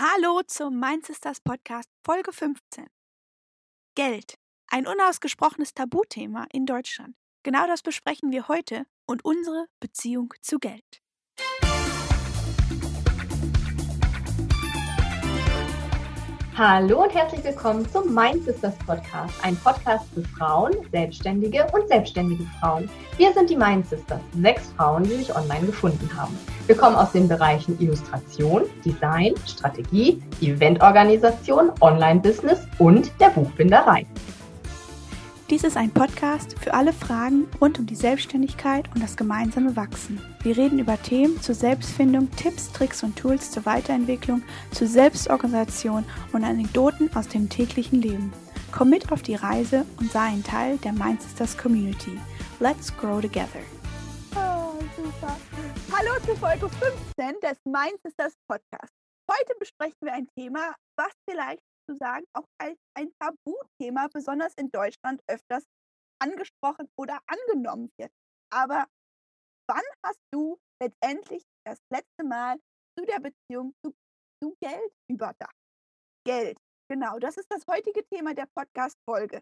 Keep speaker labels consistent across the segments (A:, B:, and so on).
A: Hallo zum Mein Sisters Podcast Folge 15. Geld. Ein unausgesprochenes Tabuthema in Deutschland. Genau das besprechen wir heute und unsere Beziehung zu Geld.
B: Hallo und herzlich willkommen zum Mein Sisters Podcast, ein Podcast für Frauen, Selbstständige und selbstständige Frauen. Wir sind die Mein Sisters, sechs Frauen, die sich online gefunden haben. Wir kommen aus den Bereichen Illustration, Design, Strategie, Eventorganisation, Online-Business und der Buchbinderei.
A: Dies ist ein Podcast für alle Fragen rund um die Selbstständigkeit und das gemeinsame Wachsen. Wir reden über Themen zur Selbstfindung, Tipps, Tricks und Tools zur Weiterentwicklung, zur Selbstorganisation und Anekdoten aus dem täglichen Leben. Komm mit auf die Reise und sei ein Teil der Mindsisters Community. Let's grow together. Oh, super. Hallo zu Folge 15 des Mindsisters Podcast. Heute besprechen wir ein Thema, was vielleicht zu sagen, auch als ein Tabuthema, besonders in Deutschland, öfters angesprochen oder angenommen wird. Aber wann hast du letztendlich das letzte Mal zu der Beziehung zu, zu Geld überdacht? Geld, genau, das ist das heutige Thema der Podcast-Folge.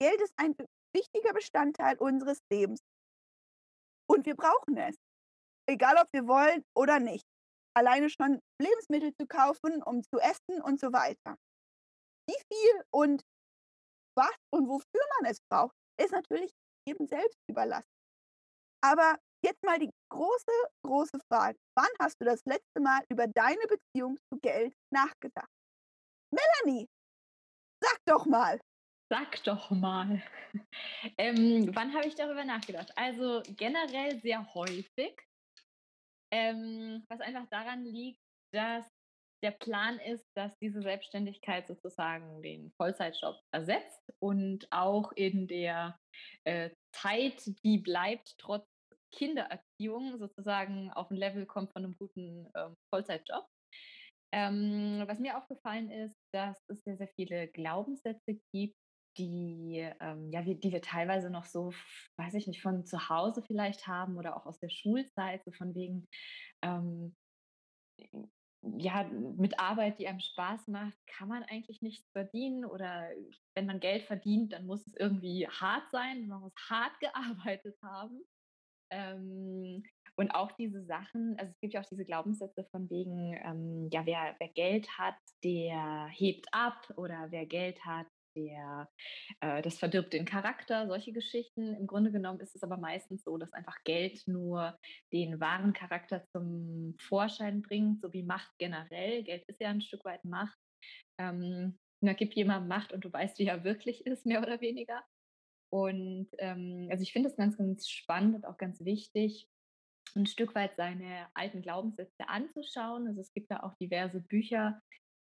A: Geld ist ein wichtiger Bestandteil unseres Lebens. Und wir brauchen es. Egal, ob wir wollen oder nicht. Alleine schon Lebensmittel zu kaufen, um zu essen und so weiter. Wie viel und was und wofür man es braucht, ist natürlich jedem selbst überlassen. Aber jetzt mal die große, große Frage. Wann hast du das letzte Mal über deine Beziehung zu Geld nachgedacht? Melanie, sag doch mal.
C: Sag doch mal. Ähm, wann habe ich darüber nachgedacht? Also generell sehr häufig, ähm, was einfach daran liegt, dass der Plan ist, dass diese Selbstständigkeit sozusagen den Vollzeitjob ersetzt und auch in der äh, Zeit, die bleibt, trotz Kindererziehung sozusagen auf ein Level kommt von einem guten ähm, Vollzeitjob. Ähm, was mir aufgefallen ist, dass es sehr, sehr viele Glaubenssätze gibt, die, ähm, ja, wir, die wir teilweise noch so, weiß ich nicht, von zu Hause vielleicht haben oder auch aus der Schulzeit, so von wegen, ähm, ja, mit Arbeit, die einem Spaß macht, kann man eigentlich nichts verdienen. Oder wenn man Geld verdient, dann muss es irgendwie hart sein. Man muss hart gearbeitet haben. Ähm, und auch diese Sachen, also es gibt ja auch diese Glaubenssätze von wegen, ähm, ja, wer, wer Geld hat, der hebt ab oder wer Geld hat, der, äh, das verdirbt den Charakter, solche Geschichten. Im Grunde genommen ist es aber meistens so, dass einfach Geld nur den wahren Charakter zum Vorschein bringt, so wie Macht generell. Geld ist ja ein Stück weit Macht. Ähm, da gibt jemand Macht und du weißt, wie er wirklich ist, mehr oder weniger. Und ähm, also ich finde es ganz, ganz spannend und auch ganz wichtig, ein Stück weit seine alten Glaubenssätze anzuschauen. Also es gibt da auch diverse Bücher,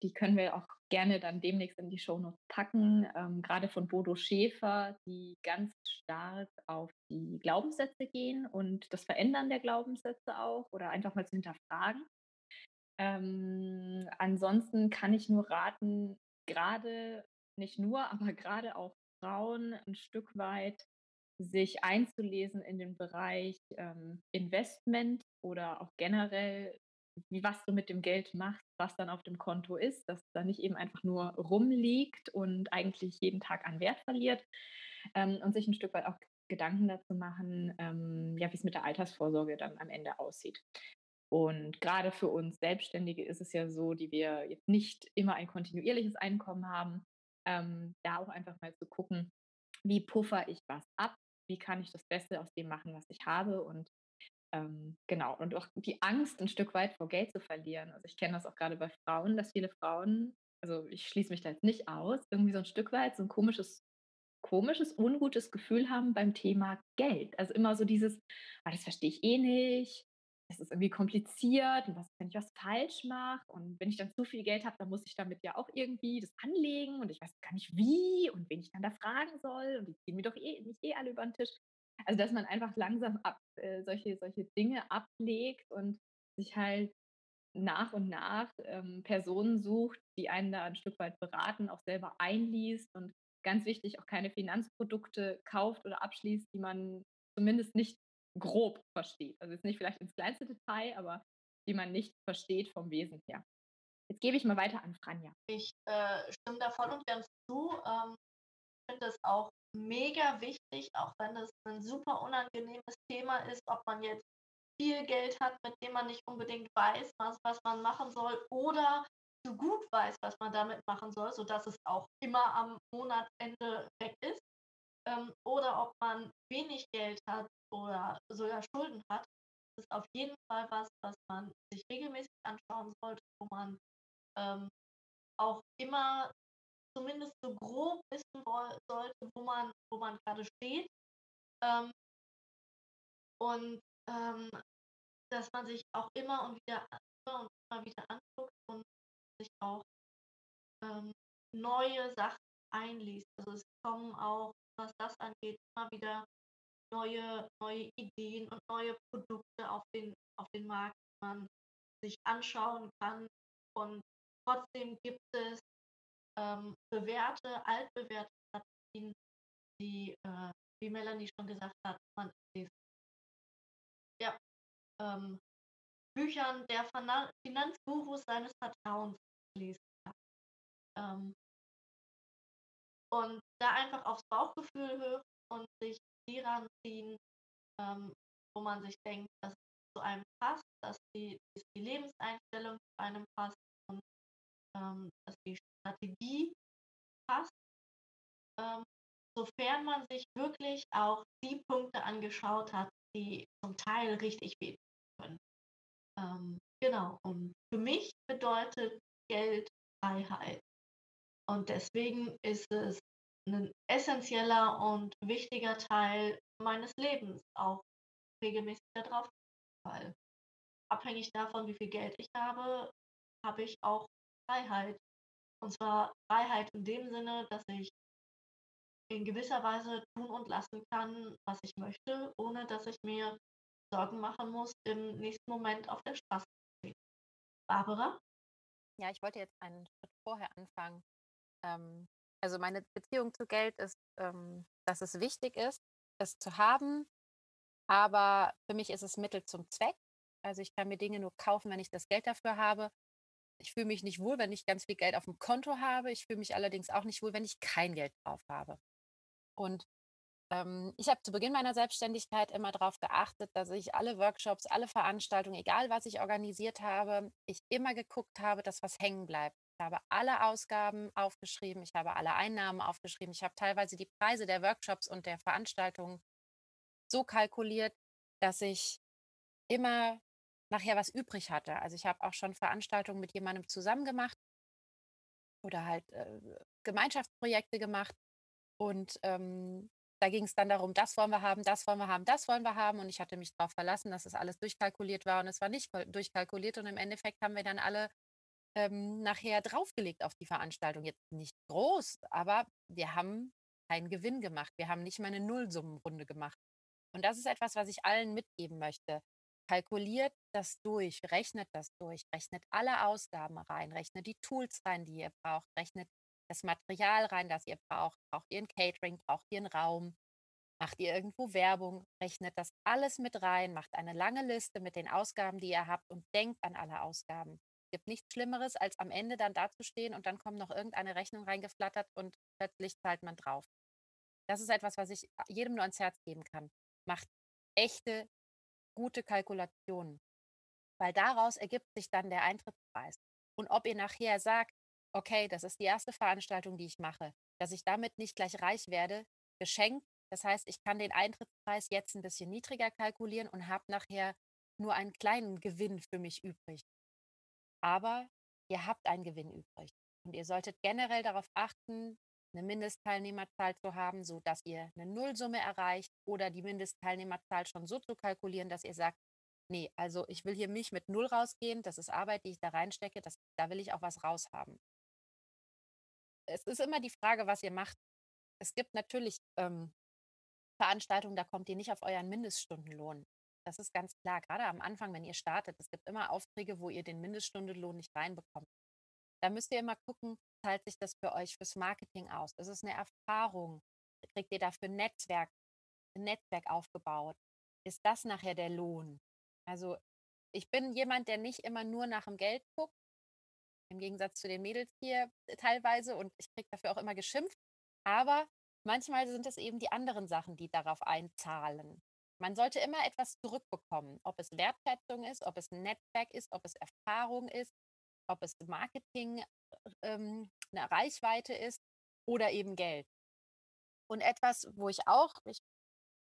C: die können wir auch gerne dann demnächst in die Shownotes packen, ähm, gerade von Bodo Schäfer, die ganz stark auf die Glaubenssätze gehen und das Verändern der Glaubenssätze auch oder einfach mal zu hinterfragen. Ähm, ansonsten kann ich nur raten, gerade, nicht nur, aber gerade auch Frauen ein Stück weit sich einzulesen in den Bereich ähm, Investment oder auch generell wie was du mit dem Geld machst, was dann auf dem Konto ist, dass es da nicht eben einfach nur rumliegt und eigentlich jeden Tag an Wert verliert ähm, und sich ein Stück weit auch Gedanken dazu machen, ähm, ja, wie es mit der Altersvorsorge dann am Ende aussieht. Und gerade für uns Selbstständige ist es ja so, die wir jetzt nicht immer ein kontinuierliches Einkommen haben, ähm, da auch einfach mal zu gucken, wie puffer ich was ab, wie kann ich das Beste aus dem machen, was ich habe und ähm, genau, und auch die Angst ein Stück weit vor Geld zu verlieren. Also ich kenne das auch gerade bei Frauen, dass viele Frauen, also ich schließe mich da jetzt nicht aus, irgendwie so ein Stück weit so ein komisches, komisches, ungutes Gefühl haben beim Thema Geld. Also immer so dieses, ah, das verstehe ich eh nicht, das ist irgendwie kompliziert und was, wenn ich was falsch mache und wenn ich dann zu viel Geld habe, dann muss ich damit ja auch irgendwie das anlegen und ich weiß gar nicht wie und wen ich dann da fragen soll und die ziehen mir doch eh, nicht eh alle über den Tisch. Also, dass man einfach langsam ab, äh, solche, solche Dinge ablegt und sich halt nach und nach ähm, Personen sucht, die einen da ein Stück weit beraten, auch selber einliest und ganz wichtig, auch keine Finanzprodukte kauft oder abschließt, die man zumindest nicht grob versteht. Also jetzt nicht vielleicht ins kleinste Detail, aber die man nicht versteht vom Wesen her. Jetzt gebe ich mal weiter an Franja.
D: Ich äh, stimme da voll und ganz zu. Ähm, ich finde es auch mega wichtig, auch wenn es ein super unangenehmes Thema ist, ob man jetzt viel Geld hat, mit dem man nicht unbedingt weiß, was, was man machen soll, oder so gut weiß, was man damit machen soll, sodass es auch immer am Monatsende weg ist. Ähm, oder ob man wenig Geld hat oder sogar Schulden hat, das ist auf jeden Fall was, was man sich regelmäßig anschauen sollte, wo man ähm, auch immer zumindest so grob wissen sollte, wo man, wo man gerade steht. Ähm, und ähm, dass man sich auch immer und wieder immer und immer wieder anguckt und sich auch ähm, neue Sachen einliest. Also es kommen auch, was das angeht, immer wieder neue, neue Ideen und neue Produkte auf den, auf den Markt, die man sich anschauen kann. Und trotzdem gibt es ähm, bewährte, altbewährte Strategien, die, äh, wie Melanie schon gesagt hat, man in ja, ähm, Büchern der Finanzgurus seines Vertrauens lesen kann. Ähm, und da einfach aufs Bauchgefühl hören und sich die ranziehen, ähm, wo man sich denkt, dass es zu einem passt, dass die, dass die Lebenseinstellung zu einem passt man sich wirklich auch die Punkte angeschaut hat, die zum Teil richtig wehtun können. Ähm, genau, und für mich bedeutet Geld Freiheit. Und deswegen ist es ein essentieller und wichtiger Teil meines Lebens, auch regelmäßig darauf, weil abhängig davon, wie viel Geld ich habe, habe ich auch Freiheit. Und zwar Freiheit in dem Sinne, dass ich in gewisser Weise tun und lassen kann, was ich möchte, ohne dass ich mir Sorgen machen muss, im nächsten Moment auf der Straße zu stehen. Barbara?
E: Ja, ich wollte jetzt einen Schritt vorher anfangen. Ähm, also meine Beziehung zu Geld ist, ähm, dass es wichtig ist, es zu haben, aber für mich ist es Mittel zum Zweck. Also ich kann mir Dinge nur kaufen, wenn ich das Geld dafür habe. Ich fühle mich nicht wohl, wenn ich ganz viel Geld auf dem Konto habe. Ich fühle mich allerdings auch nicht wohl, wenn ich kein Geld drauf habe. Und ähm, ich habe zu Beginn meiner Selbstständigkeit immer darauf geachtet, dass ich alle Workshops, alle Veranstaltungen, egal was ich organisiert habe, ich immer geguckt habe, dass was hängen bleibt. Ich habe alle Ausgaben aufgeschrieben, ich habe alle Einnahmen aufgeschrieben, ich habe teilweise die Preise der Workshops und der Veranstaltungen so kalkuliert, dass ich immer nachher was übrig hatte. Also ich habe auch schon Veranstaltungen mit jemandem zusammen gemacht oder halt äh, Gemeinschaftsprojekte gemacht. Und ähm, da ging es dann darum, das wollen wir haben, das wollen wir haben, das wollen wir haben. Und ich hatte mich darauf verlassen, dass es alles durchkalkuliert war und es war nicht durchkalkuliert. Und im Endeffekt haben wir dann alle ähm, nachher draufgelegt auf die Veranstaltung. Jetzt nicht groß, aber wir haben keinen Gewinn gemacht. Wir haben nicht mal eine Nullsummenrunde gemacht. Und das ist etwas, was ich allen mitgeben möchte. Kalkuliert das durch, rechnet das durch, rechnet alle Ausgaben rein, rechnet die Tools rein, die ihr braucht, rechnet das Material rein, das ihr braucht. Braucht ihr ein Catering, braucht ihr einen Raum, macht ihr irgendwo Werbung, rechnet das alles mit rein, macht eine lange Liste mit den Ausgaben, die ihr habt und denkt an alle Ausgaben. Es gibt nichts Schlimmeres, als am Ende dann dazustehen und dann kommt noch irgendeine Rechnung reingeflattert und plötzlich zahlt man drauf. Das ist etwas, was ich jedem nur ans Herz geben kann. Macht echte, gute Kalkulationen, weil daraus ergibt sich dann der Eintrittspreis. Und ob ihr nachher sagt, okay, das ist die erste Veranstaltung, die ich mache, dass ich damit nicht gleich reich werde, geschenkt. Das heißt, ich kann den Eintrittspreis jetzt ein bisschen niedriger kalkulieren und habe nachher nur einen kleinen Gewinn für mich übrig. Aber ihr habt einen Gewinn übrig. Und ihr solltet generell darauf achten, eine Mindestteilnehmerzahl zu haben, sodass ihr eine Nullsumme erreicht oder die Mindestteilnehmerzahl schon so zu kalkulieren, dass ihr sagt, nee, also ich will hier mich mit Null rausgehen, das ist Arbeit, die ich da reinstecke, das, da will ich auch was raushaben es ist immer die Frage, was ihr macht. Es gibt natürlich ähm, Veranstaltungen, da kommt ihr nicht auf euren Mindeststundenlohn. Das ist ganz klar, gerade am Anfang, wenn ihr startet. Es gibt immer Aufträge, wo ihr den Mindeststundenlohn nicht reinbekommt. Da müsst ihr immer gucken, zahlt sich das für euch fürs Marketing aus? Ist es eine Erfahrung? Kriegt ihr dafür ein Netzwerk, ein Netzwerk aufgebaut? Ist das nachher der Lohn? Also ich bin jemand, der nicht immer nur nach dem Geld guckt, im Gegensatz zu den Mädels hier äh, teilweise und ich kriege dafür auch immer geschimpft. Aber manchmal sind es eben die anderen Sachen, die darauf einzahlen. Man sollte immer etwas zurückbekommen, ob es Wertschätzung ist, ob es ein Netzwerk ist, ob es Erfahrung ist, ob es Marketing, ähm, eine Reichweite ist oder eben Geld. Und etwas, wo ich auch, ich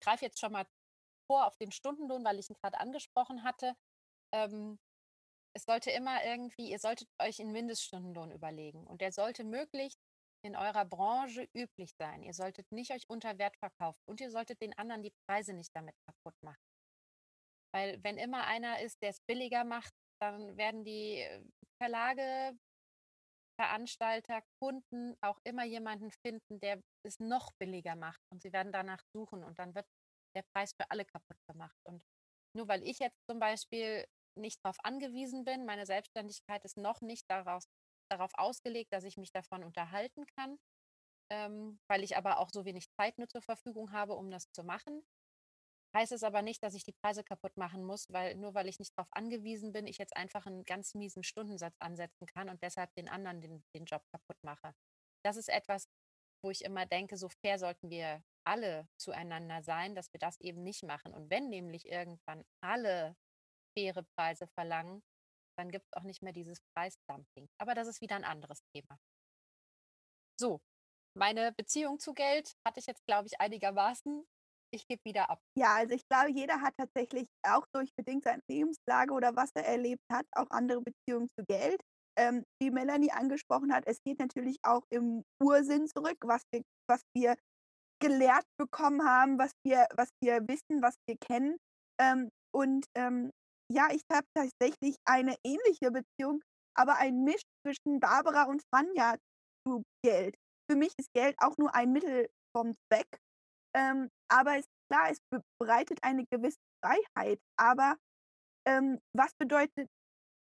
E: greife jetzt schon mal vor auf den Stundenlohn, weil ich ihn gerade angesprochen hatte. Ähm, es sollte immer irgendwie, ihr solltet euch einen Mindeststundenlohn überlegen und der sollte möglichst in eurer Branche üblich sein. Ihr solltet nicht euch unter Wert verkaufen und ihr solltet den anderen die Preise nicht damit kaputt machen. Weil wenn immer einer ist, der es billiger macht, dann werden die äh, Verlage, Veranstalter, Kunden auch immer jemanden finden, der es noch billiger macht und sie werden danach suchen und dann wird der Preis für alle kaputt gemacht. Und nur weil ich jetzt zum Beispiel nicht darauf angewiesen bin, meine Selbstständigkeit ist noch nicht daraus, darauf ausgelegt, dass ich mich davon unterhalten kann, ähm, weil ich aber auch so wenig Zeit nur zur Verfügung habe, um das zu machen. Heißt es aber nicht, dass ich die Preise kaputt machen muss, weil nur weil ich nicht darauf angewiesen bin, ich jetzt einfach einen ganz miesen Stundensatz ansetzen kann und deshalb den anderen den, den Job kaputt mache. Das ist etwas, wo ich immer denke, so fair sollten wir alle zueinander sein, dass wir das eben nicht machen. Und wenn nämlich irgendwann alle faire Preise verlangen, dann gibt es auch nicht mehr dieses Preisdumping. Aber das ist wieder ein anderes Thema. So, meine Beziehung zu Geld hatte ich jetzt, glaube ich, einigermaßen. Ich gebe wieder ab.
F: Ja, also ich glaube, jeder hat tatsächlich auch durch bedingt seine Lebenslage oder was er erlebt hat, auch andere Beziehungen zu Geld. Ähm, wie Melanie angesprochen hat, es geht natürlich auch im Ursinn zurück, was wir, was wir gelehrt bekommen haben, was wir, was wir wissen, was wir kennen. Ähm, und ähm, ja, ich habe tatsächlich eine ähnliche Beziehung, aber ein Misch zwischen Barbara und Franja zu Geld. Für mich ist Geld auch nur ein Mittel vom Zweck. Ähm, aber es, klar, es bereitet eine gewisse Freiheit. Aber ähm, was bedeutet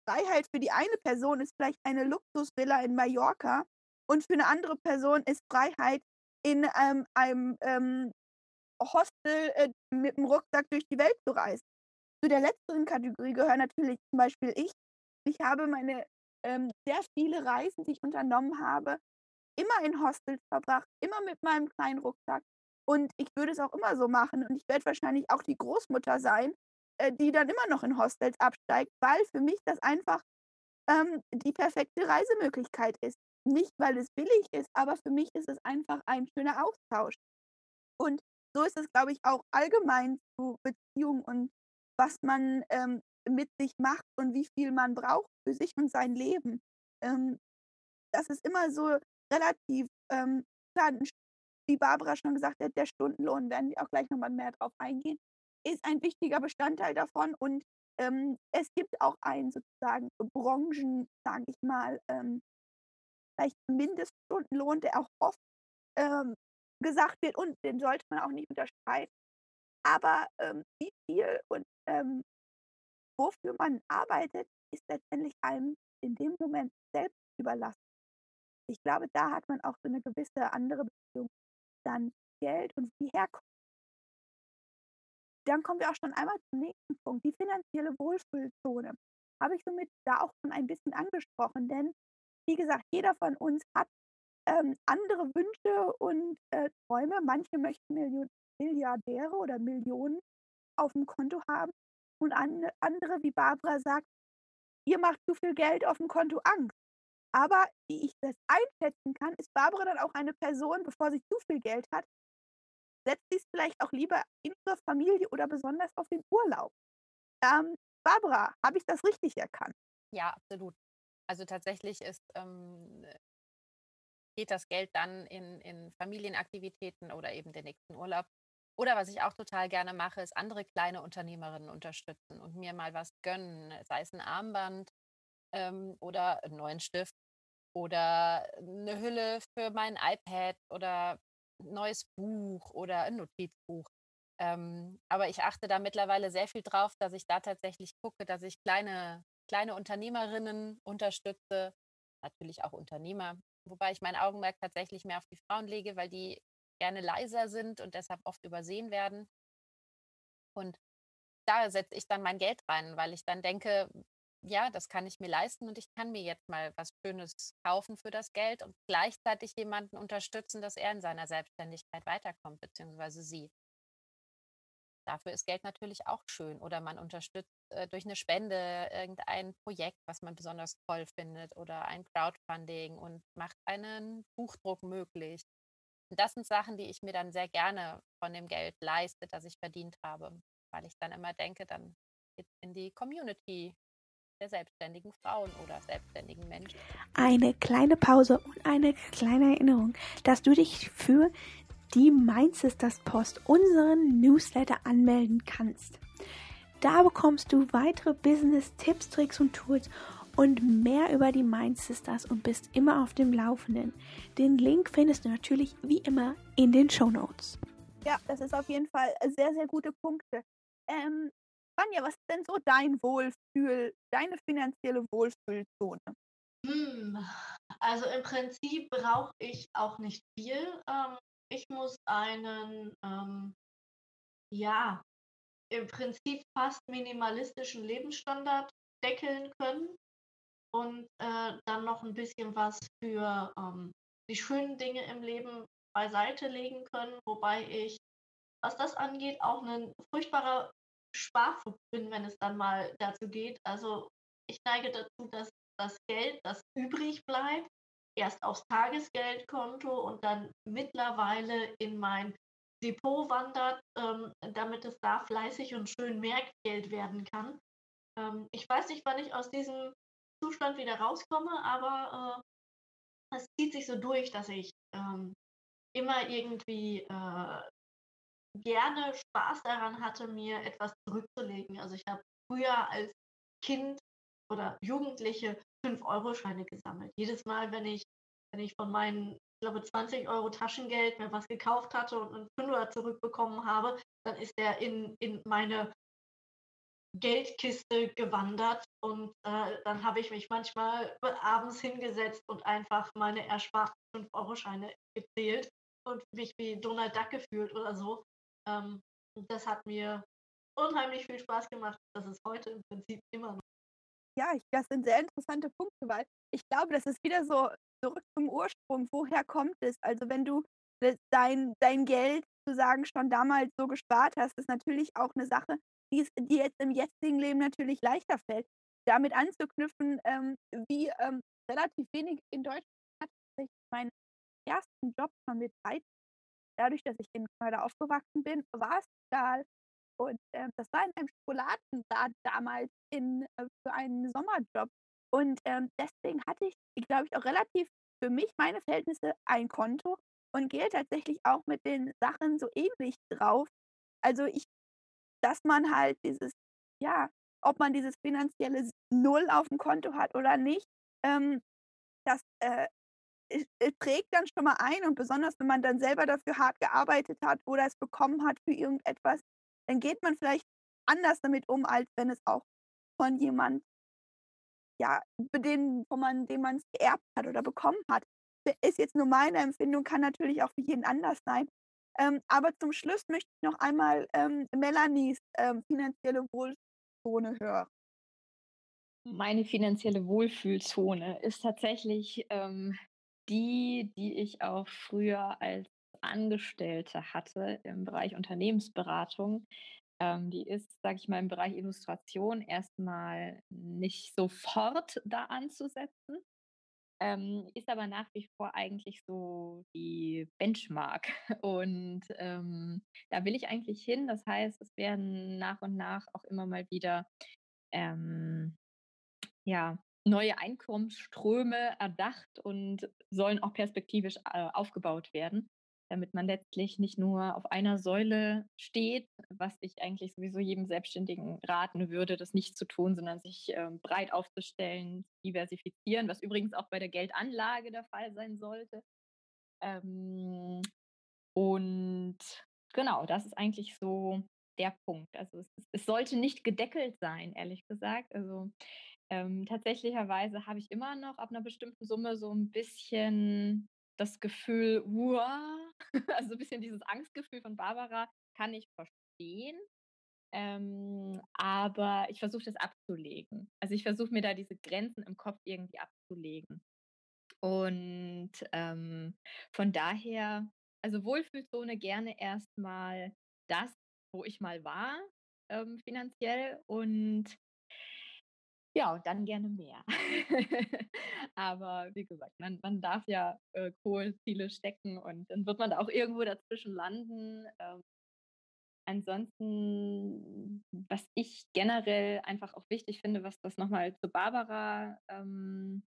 F: Freiheit für die eine Person ist vielleicht eine Luxusvilla in Mallorca und für eine andere Person ist Freiheit in ähm, einem ähm, Hostel äh, mit dem Rucksack durch die Welt zu reisen. Zu der letzteren Kategorie gehören natürlich zum Beispiel ich. Ich habe meine ähm, sehr viele Reisen, die ich unternommen habe, immer in Hostels verbracht, immer mit meinem kleinen Rucksack. Und ich würde es auch immer so machen. Und ich werde wahrscheinlich auch die Großmutter sein, äh, die dann immer noch in Hostels absteigt, weil für mich das einfach ähm, die perfekte Reisemöglichkeit ist. Nicht, weil es billig ist, aber für mich ist es einfach ein schöner Austausch. Und so ist es, glaube ich, auch allgemein zu Beziehungen und was man ähm, mit sich macht und wie viel man braucht für sich und sein Leben. Ähm, das ist immer so relativ, ähm, klar, wie Barbara schon gesagt hat, der Stundenlohn, werden wir auch gleich nochmal mehr drauf eingehen, ist ein wichtiger Bestandteil davon und ähm, es gibt auch einen sozusagen Branchen, sage ich mal, ähm, vielleicht Mindeststundenlohn, der auch oft ähm, gesagt wird und den sollte man auch nicht unterstreiten. Aber ähm, wie viel und ähm, wofür man arbeitet, ist letztendlich einem in dem Moment selbst überlassen. Ich glaube, da hat man auch so eine gewisse andere Beziehung dann Geld und wie herkommt. Dann kommen wir auch schon einmal zum nächsten Punkt, die finanzielle Wohlfühlzone. Habe ich somit da auch schon ein bisschen angesprochen, denn wie gesagt, jeder von uns hat ähm, andere Wünsche und äh, Träume. Manche möchten Million Milliardäre oder Millionen auf dem Konto haben und an, andere, wie Barbara sagt, ihr macht zu viel Geld auf dem Konto Angst. Aber wie ich das einschätzen kann, ist Barbara dann auch eine Person, bevor sie zu viel Geld hat, setzt sie es vielleicht auch lieber in ihre Familie oder besonders auf den Urlaub. Ähm, Barbara, habe ich das richtig erkannt?
E: Ja, absolut. Also tatsächlich ist, ähm, geht das Geld dann in, in Familienaktivitäten oder eben den nächsten Urlaub. Oder was ich auch total gerne mache, ist andere kleine Unternehmerinnen unterstützen und mir mal was gönnen, sei es ein Armband ähm, oder einen neuen Stift oder eine Hülle für mein iPad oder ein neues Buch oder ein Notizbuch. Ähm, aber ich achte da mittlerweile sehr viel drauf, dass ich da tatsächlich gucke, dass ich kleine, kleine Unternehmerinnen unterstütze, natürlich auch Unternehmer, wobei ich mein Augenmerk tatsächlich mehr auf die Frauen lege, weil die gerne leiser sind und deshalb oft übersehen werden. Und da setze ich dann mein Geld rein, weil ich dann denke, ja, das kann ich mir leisten und ich kann mir jetzt mal was Schönes kaufen für das Geld und gleichzeitig jemanden unterstützen, dass er in seiner Selbstständigkeit weiterkommt, beziehungsweise sie. Dafür ist Geld natürlich auch schön. Oder man unterstützt äh, durch eine Spende irgendein Projekt, was man besonders toll findet, oder ein Crowdfunding und macht einen Buchdruck möglich. Das sind Sachen, die ich mir dann sehr gerne von dem Geld leiste, das ich verdient habe, weil ich dann immer denke, dann geht in die Community der selbstständigen Frauen oder selbstständigen Menschen.
A: Eine kleine Pause und eine kleine Erinnerung, dass du dich für die Mind Sisters Post, unseren Newsletter, anmelden kannst. Da bekommst du weitere Business-Tipps, Tricks und Tools und mehr über die Mind Sisters und bist immer auf dem Laufenden. Den Link findest du natürlich wie immer in den Show Notes.
F: Ja, das ist auf jeden Fall sehr, sehr gute Punkte. Ähm, Vanja, was ist denn so dein Wohlfühl, deine finanzielle Wohlfühlzone?
D: Hm, also im Prinzip brauche ich auch nicht viel. Ähm, ich muss einen, ähm, ja, im Prinzip fast minimalistischen Lebensstandard deckeln können und äh, dann noch ein bisschen was für ähm, die schönen Dinge im Leben beiseite legen können, wobei ich, was das angeht, auch ein furchtbarer Sparfuchs bin, wenn es dann mal dazu geht. Also ich neige dazu, dass das Geld, das übrig bleibt, erst aufs Tagesgeldkonto und dann mittlerweile in mein Depot wandert, ähm, damit es da fleißig und schön Merkgeld werden kann. Ähm, ich weiß nicht, wann ich aus diesem Zustand wieder rauskomme, aber äh, es zieht sich so durch, dass ich ähm, immer irgendwie äh, gerne Spaß daran hatte, mir etwas zurückzulegen. Also ich habe früher als Kind oder Jugendliche 5-Euro-Scheine gesammelt. Jedes Mal, wenn ich, wenn ich von meinen, ich glaube, 20 Euro Taschengeld mir was gekauft hatte und einen Fünfer zurückbekommen habe, dann ist der in, in meine Geldkiste gewandert und äh, dann habe ich mich manchmal abends hingesetzt und einfach meine ersparten 5-Euro-Scheine gezählt und mich wie Donald Duck gefühlt oder so. Ähm, das hat mir unheimlich viel Spaß gemacht. Das ist heute im Prinzip immer noch.
F: Ja, das sind sehr interessante Punkte, weil ich glaube, das ist wieder so zurück zum Ursprung. Woher kommt es? Also wenn du dein, dein Geld sozusagen schon damals so gespart hast, ist natürlich auch eine Sache, die dir jetzt im jetzigen Leben natürlich leichter fällt. Damit anzuknüpfen, ähm, wie ähm, relativ wenig in Deutschland hatte ich meinen ersten Job schon mit 13 dadurch, dass ich in Kanada aufgewachsen bin, war es egal. Und äh, das war in einem Schokoladenladen damals in, äh, für einen Sommerjob. Und ähm, deswegen hatte ich, glaube ich, auch relativ für mich, meine Verhältnisse, ein Konto und gehe tatsächlich auch mit den Sachen so ähnlich drauf. Also ich, dass man halt dieses, ja, ob man dieses finanzielle Null auf dem Konto hat oder nicht, ähm, das äh, trägt dann schon mal ein und besonders wenn man dann selber dafür hart gearbeitet hat oder es bekommen hat für irgendetwas, dann geht man vielleicht anders damit um, als wenn es auch von jemand, ja, den, von man, dem man es geerbt hat oder bekommen hat. Ist jetzt nur meine Empfindung, kann natürlich auch für jeden anders sein. Ähm, aber zum Schluss möchte ich noch einmal ähm, Melanies ähm, finanzielle Wohlzone hören.
C: Meine finanzielle Wohlfühlzone ist tatsächlich ähm, die, die ich auch früher als Angestellte hatte im Bereich Unternehmensberatung, ähm, die ist, sage ich mal, im Bereich Illustration erstmal nicht sofort da anzusetzen, ähm, ist aber nach wie vor eigentlich so die Benchmark. Und ähm, da will ich eigentlich hin. Das heißt, es werden nach und nach auch immer mal wieder ähm, ja, neue Einkommensströme erdacht und sollen auch perspektivisch äh, aufgebaut werden, damit man letztlich nicht nur auf einer Säule steht, was ich eigentlich sowieso jedem Selbstständigen raten würde, das nicht zu tun, sondern sich äh, breit aufzustellen, diversifizieren, was übrigens auch bei der Geldanlage der Fall sein sollte. Ähm, und genau, das ist eigentlich so der Punkt. Also es, es sollte nicht gedeckelt sein, ehrlich gesagt. Also ähm, tatsächlicherweise habe ich immer noch ab einer bestimmten Summe so ein bisschen das Gefühl, uah, also ein bisschen dieses Angstgefühl von Barbara kann ich verstehen. Ähm, aber ich versuche das abzulegen. Also ich versuche mir da diese Grenzen im Kopf irgendwie abzulegen. Und ähm, von daher, also Wohlfühlzone gerne erstmal das, wo ich mal war, ähm, finanziell und ja, und dann gerne mehr. Aber wie gesagt, man, man darf ja äh, Ziele stecken und dann wird man da auch irgendwo dazwischen landen. Ähm, ansonsten, was ich generell einfach auch wichtig finde, was das nochmal zu Barbara, ähm,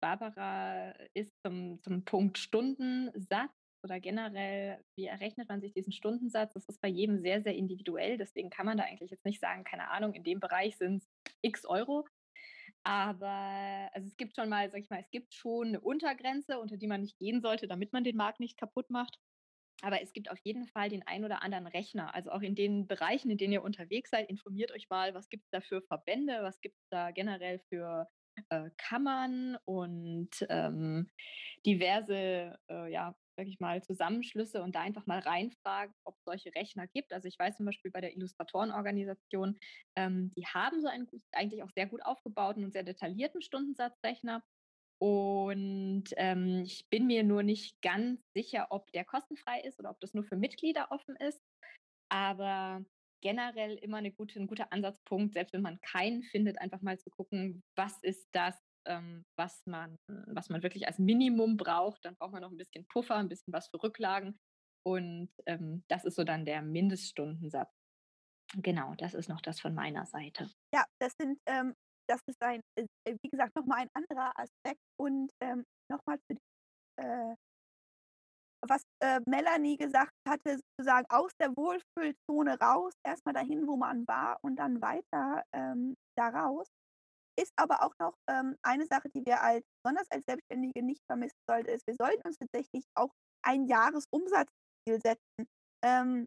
C: Barbara ist zum, zum Punkt Stundensatz oder generell, wie errechnet man sich diesen Stundensatz? Das ist bei jedem sehr, sehr individuell. Deswegen kann man da eigentlich jetzt nicht sagen, keine Ahnung, in dem Bereich sind es x Euro. Aber also es gibt schon mal, sag ich mal, es gibt schon eine Untergrenze, unter die man nicht gehen sollte, damit man den Markt nicht kaputt macht. Aber es gibt auf jeden Fall den ein oder anderen Rechner. Also auch in den Bereichen, in denen ihr unterwegs seid, informiert euch mal, was gibt es da für Verbände, was gibt es da generell für äh, Kammern und ähm, diverse äh, ja, sag ich mal, Zusammenschlüsse und da einfach mal reinfragen, ob es solche Rechner gibt. Also ich weiß zum Beispiel bei der Illustratorenorganisation, ähm, die haben so einen eigentlich auch sehr gut aufgebauten und sehr detaillierten Stundensatzrechner. Und ähm, ich bin mir nur nicht ganz sicher, ob der kostenfrei ist oder ob das nur für Mitglieder offen ist. Aber generell immer eine gute, ein guter Ansatzpunkt, selbst wenn man keinen findet, einfach mal zu gucken, was ist das, ähm, was, man, was man wirklich als Minimum braucht. Dann braucht man noch ein bisschen Puffer, ein bisschen was für Rücklagen. Und ähm, das ist so dann der Mindeststundensatz. Genau, das ist noch das von meiner Seite.
F: Ja, das sind, ähm, das ist ein, äh, wie gesagt, nochmal ein anderer Aspekt. Und ähm, nochmal zu äh, was äh, Melanie gesagt hatte, sozusagen aus der Wohlfühlzone raus, erstmal dahin, wo man war und dann weiter ähm, da raus. Ist aber auch noch ähm, eine Sache, die wir als besonders als Selbstständige nicht vermissen sollten, ist, wir sollten uns tatsächlich auch ein Jahresumsatzziel setzen. Ähm,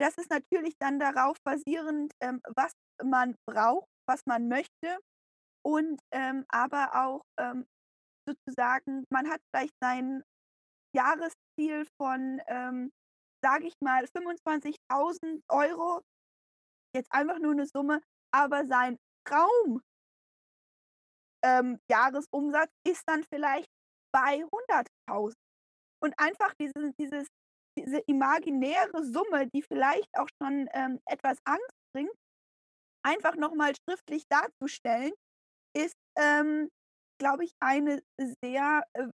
F: das ist natürlich dann darauf basierend, ähm, was man braucht, was man möchte und ähm, aber auch ähm, sozusagen, man hat vielleicht sein Jahresziel von, ähm, sage ich mal, 25.000 Euro, jetzt einfach nur eine Summe, aber sein Traum ähm, Jahresumsatz ist dann vielleicht bei 100.000. Und einfach diese, dieses, diese imaginäre Summe, die vielleicht auch schon ähm, etwas Angst bringt, einfach nochmal schriftlich darzustellen, ist, ähm, glaube ich, eine sehr äh,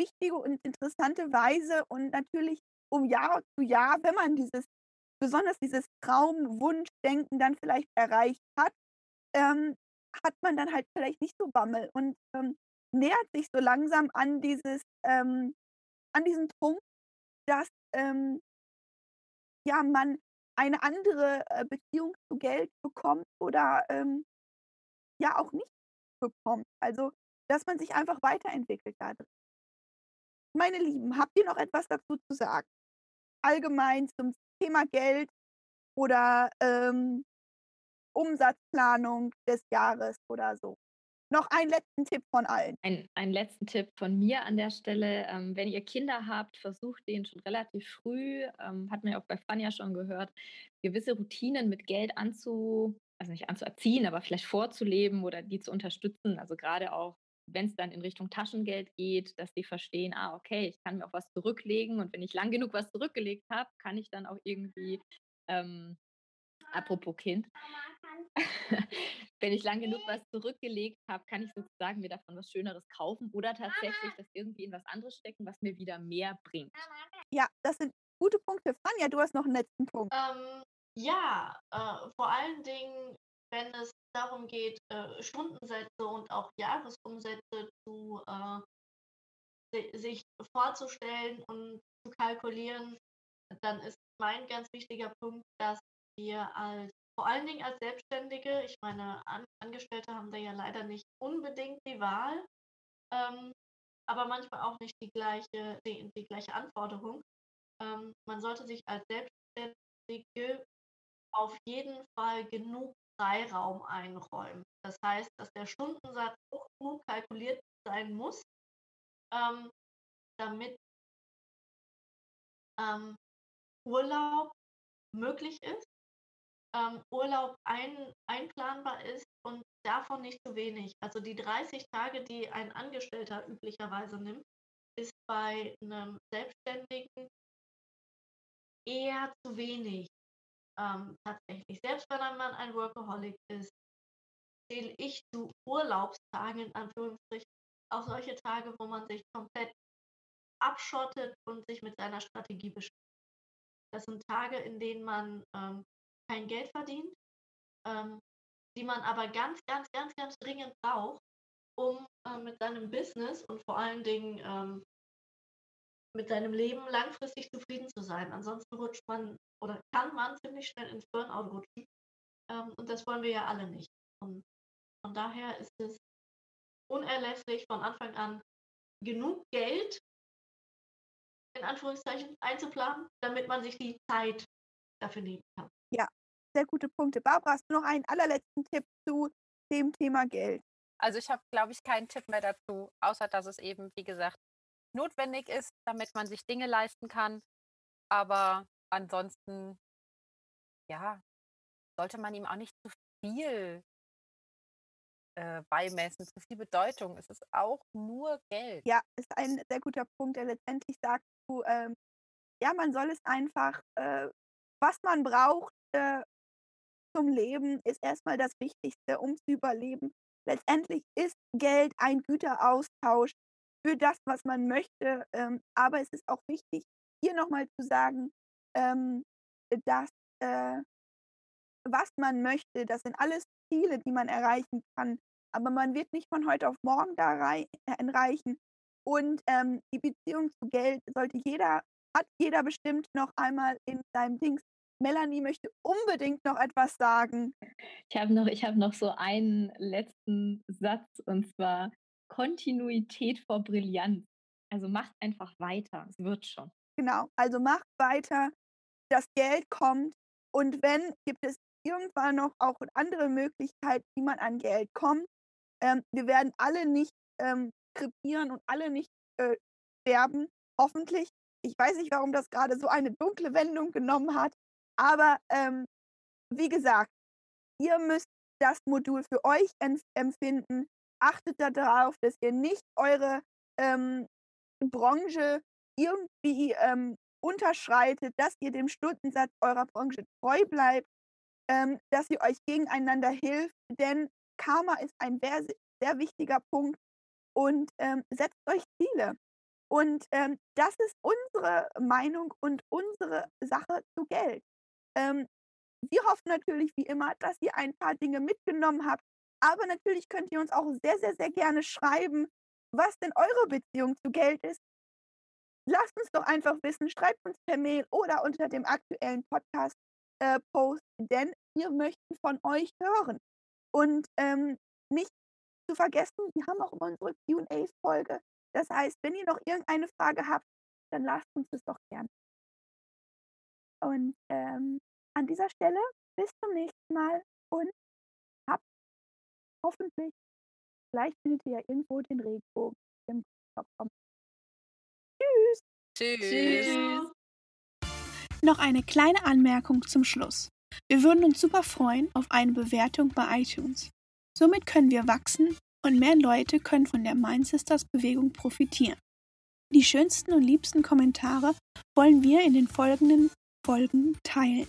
F: wichtige und interessante Weise und natürlich um Jahr zu Jahr, wenn man dieses, besonders dieses Traumwunschdenken dann vielleicht erreicht hat, ähm, hat man dann halt vielleicht nicht so Bammel und ähm, nähert sich so langsam an dieses, ähm, an diesen Punkt, dass ähm, ja man eine andere äh, Beziehung zu Geld bekommt oder ähm, ja auch nicht bekommt. Also, dass man sich einfach weiterentwickelt dadurch. Meine Lieben, habt ihr noch etwas dazu zu sagen? Allgemein zum Thema Geld oder ähm, Umsatzplanung des Jahres oder so. Noch einen letzten Tipp von allen.
C: Ein, einen letzten Tipp von mir an der Stelle. Ähm, wenn ihr Kinder habt, versucht denen schon relativ früh, ähm, hat man ja auch bei Fania schon gehört, gewisse Routinen mit Geld anzu, also nicht anzuerziehen, aber vielleicht vorzuleben oder die zu unterstützen. Also gerade auch, wenn es dann in Richtung Taschengeld geht, dass die verstehen, ah, okay, ich kann mir auch was zurücklegen und wenn ich lang genug was zurückgelegt habe, kann ich dann auch irgendwie ähm, Apropos Kind. Wenn ich lang genug was zurückgelegt habe, kann ich sozusagen mir davon was Schöneres kaufen oder tatsächlich das irgendwie in was anderes stecken, was mir wieder mehr bringt.
F: Ja, das sind gute Punkte. Fanja, du hast noch einen letzten Punkt.
D: Ähm, ja, äh, vor allen Dingen, wenn es darum geht, äh, Stundensätze und auch Jahresumsätze zu äh, sich vorzustellen und zu kalkulieren, dann ist mein ganz wichtiger Punkt, dass wir als vor allen Dingen als Selbstständige, ich meine, An Angestellte haben da ja leider nicht unbedingt die Wahl, ähm, aber manchmal auch nicht die gleiche, die, die gleiche Anforderung. Ähm, man sollte sich als Selbstständige auf jeden Fall genug Freiraum einräumen. Das heißt, dass der Stundensatz hoch genug kalkuliert sein muss, ähm, damit ähm, Urlaub möglich ist ähm, Urlaub ein, einplanbar ist und davon nicht zu wenig. Also die 30 Tage, die ein Angestellter üblicherweise nimmt, ist bei einem Selbstständigen eher zu wenig ähm, tatsächlich. Selbst wenn man ein Workaholic ist, zähle ich zu Urlaubstagen in Anführungsstrichen auch solche Tage, wo man sich komplett abschottet und sich mit seiner Strategie beschäftigt. Das sind Tage, in denen man ähm, kein Geld verdient, ähm, die man aber ganz, ganz, ganz, ganz dringend braucht, um äh, mit seinem Business und vor allen Dingen ähm, mit seinem Leben langfristig zufrieden zu sein. Ansonsten rutscht man oder kann man ziemlich schnell ins Burnout rutschen. Ähm, und das wollen wir ja alle nicht. Und von daher ist es unerlässlich, von Anfang an genug Geld in Anführungszeichen einzuplanen, damit man sich die Zeit dafür nehmen kann.
F: Ja, sehr gute Punkte. Barbara, hast du noch einen allerletzten Tipp zu dem Thema Geld?
E: Also ich habe, glaube ich, keinen Tipp mehr dazu, außer dass es eben, wie gesagt, notwendig ist, damit man sich Dinge leisten kann. Aber ansonsten, ja, sollte man ihm auch nicht zu viel äh, beimessen, zu viel Bedeutung. Es ist auch nur Geld.
F: Ja, ist ein sehr guter Punkt, der letztendlich sagt, du, ähm, ja, man soll es einfach, äh, was man braucht äh, zum Leben, ist erstmal das Wichtigste, um zu überleben. Letztendlich ist Geld ein Güteraustausch für das, was man möchte. Ähm, aber es ist auch wichtig, hier nochmal zu sagen, ähm, dass äh, was man möchte, das sind alles Ziele, die man erreichen kann. Aber man wird nicht von heute auf morgen da erreichen. Und ähm, die Beziehung zu Geld sollte jeder, hat jeder bestimmt noch einmal in seinem Dings. Melanie möchte unbedingt noch etwas sagen.
C: Ich habe noch, ich noch so einen letzten Satz und zwar Kontinuität vor Brillanz. Also macht einfach weiter, es wird schon.
F: Genau, also macht weiter, das Geld kommt und wenn, gibt es irgendwann noch auch andere Möglichkeiten, wie man an Geld kommt. Ähm, wir werden alle nicht ähm, krepieren und alle nicht äh, sterben, hoffentlich. Ich weiß nicht, warum das gerade so eine dunkle Wendung genommen hat, aber ähm, wie gesagt, ihr müsst das Modul für euch empfinden. Achtet darauf, dass ihr nicht eure ähm, Branche irgendwie ähm, unterschreitet, dass ihr dem Stundensatz eurer Branche treu bleibt, ähm, dass ihr euch gegeneinander hilft, denn Karma ist ein sehr, sehr wichtiger Punkt und ähm, setzt euch Ziele. Und ähm, das ist unsere Meinung und unsere Sache zu Geld. Ähm, wir hoffen natürlich wie immer, dass ihr ein paar Dinge mitgenommen habt, aber natürlich könnt ihr uns auch sehr, sehr, sehr gerne schreiben, was denn eure Beziehung zu Geld ist. Lasst uns doch einfach wissen, schreibt uns per Mail oder unter dem aktuellen Podcast-Post, äh, denn wir möchten von euch hören. Und ähm, nicht zu vergessen, wir haben auch immer unsere QA-Folge. Das heißt, wenn ihr noch irgendeine Frage habt, dann lasst uns das doch gerne. Und ähm, an dieser Stelle bis zum nächsten Mal und habt hoffentlich, vielleicht findet ihr ja irgendwo den Regenbogen im Kopf. Tschüss.
E: Tschüss. Tschüss.
A: Noch eine kleine Anmerkung zum Schluss. Wir würden uns super freuen auf eine Bewertung bei iTunes. Somit können wir wachsen und mehr Leute können von der Mind Sisters Bewegung profitieren. Die schönsten und liebsten Kommentare wollen wir in den folgenden Folgen teilen.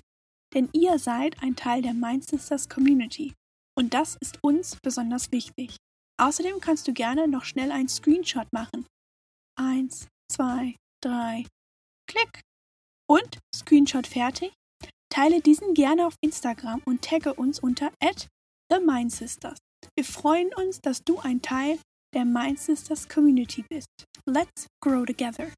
A: Denn ihr seid ein Teil der Mind Sisters Community. Und das ist uns besonders wichtig. Außerdem kannst du gerne noch schnell einen Screenshot machen. Eins, zwei, drei, klick. Und Screenshot fertig. Teile diesen gerne auf Instagram und tagge uns unter The Mind Sisters. Wir freuen uns, dass du ein Teil der Mind Sisters Community bist. Let's grow together.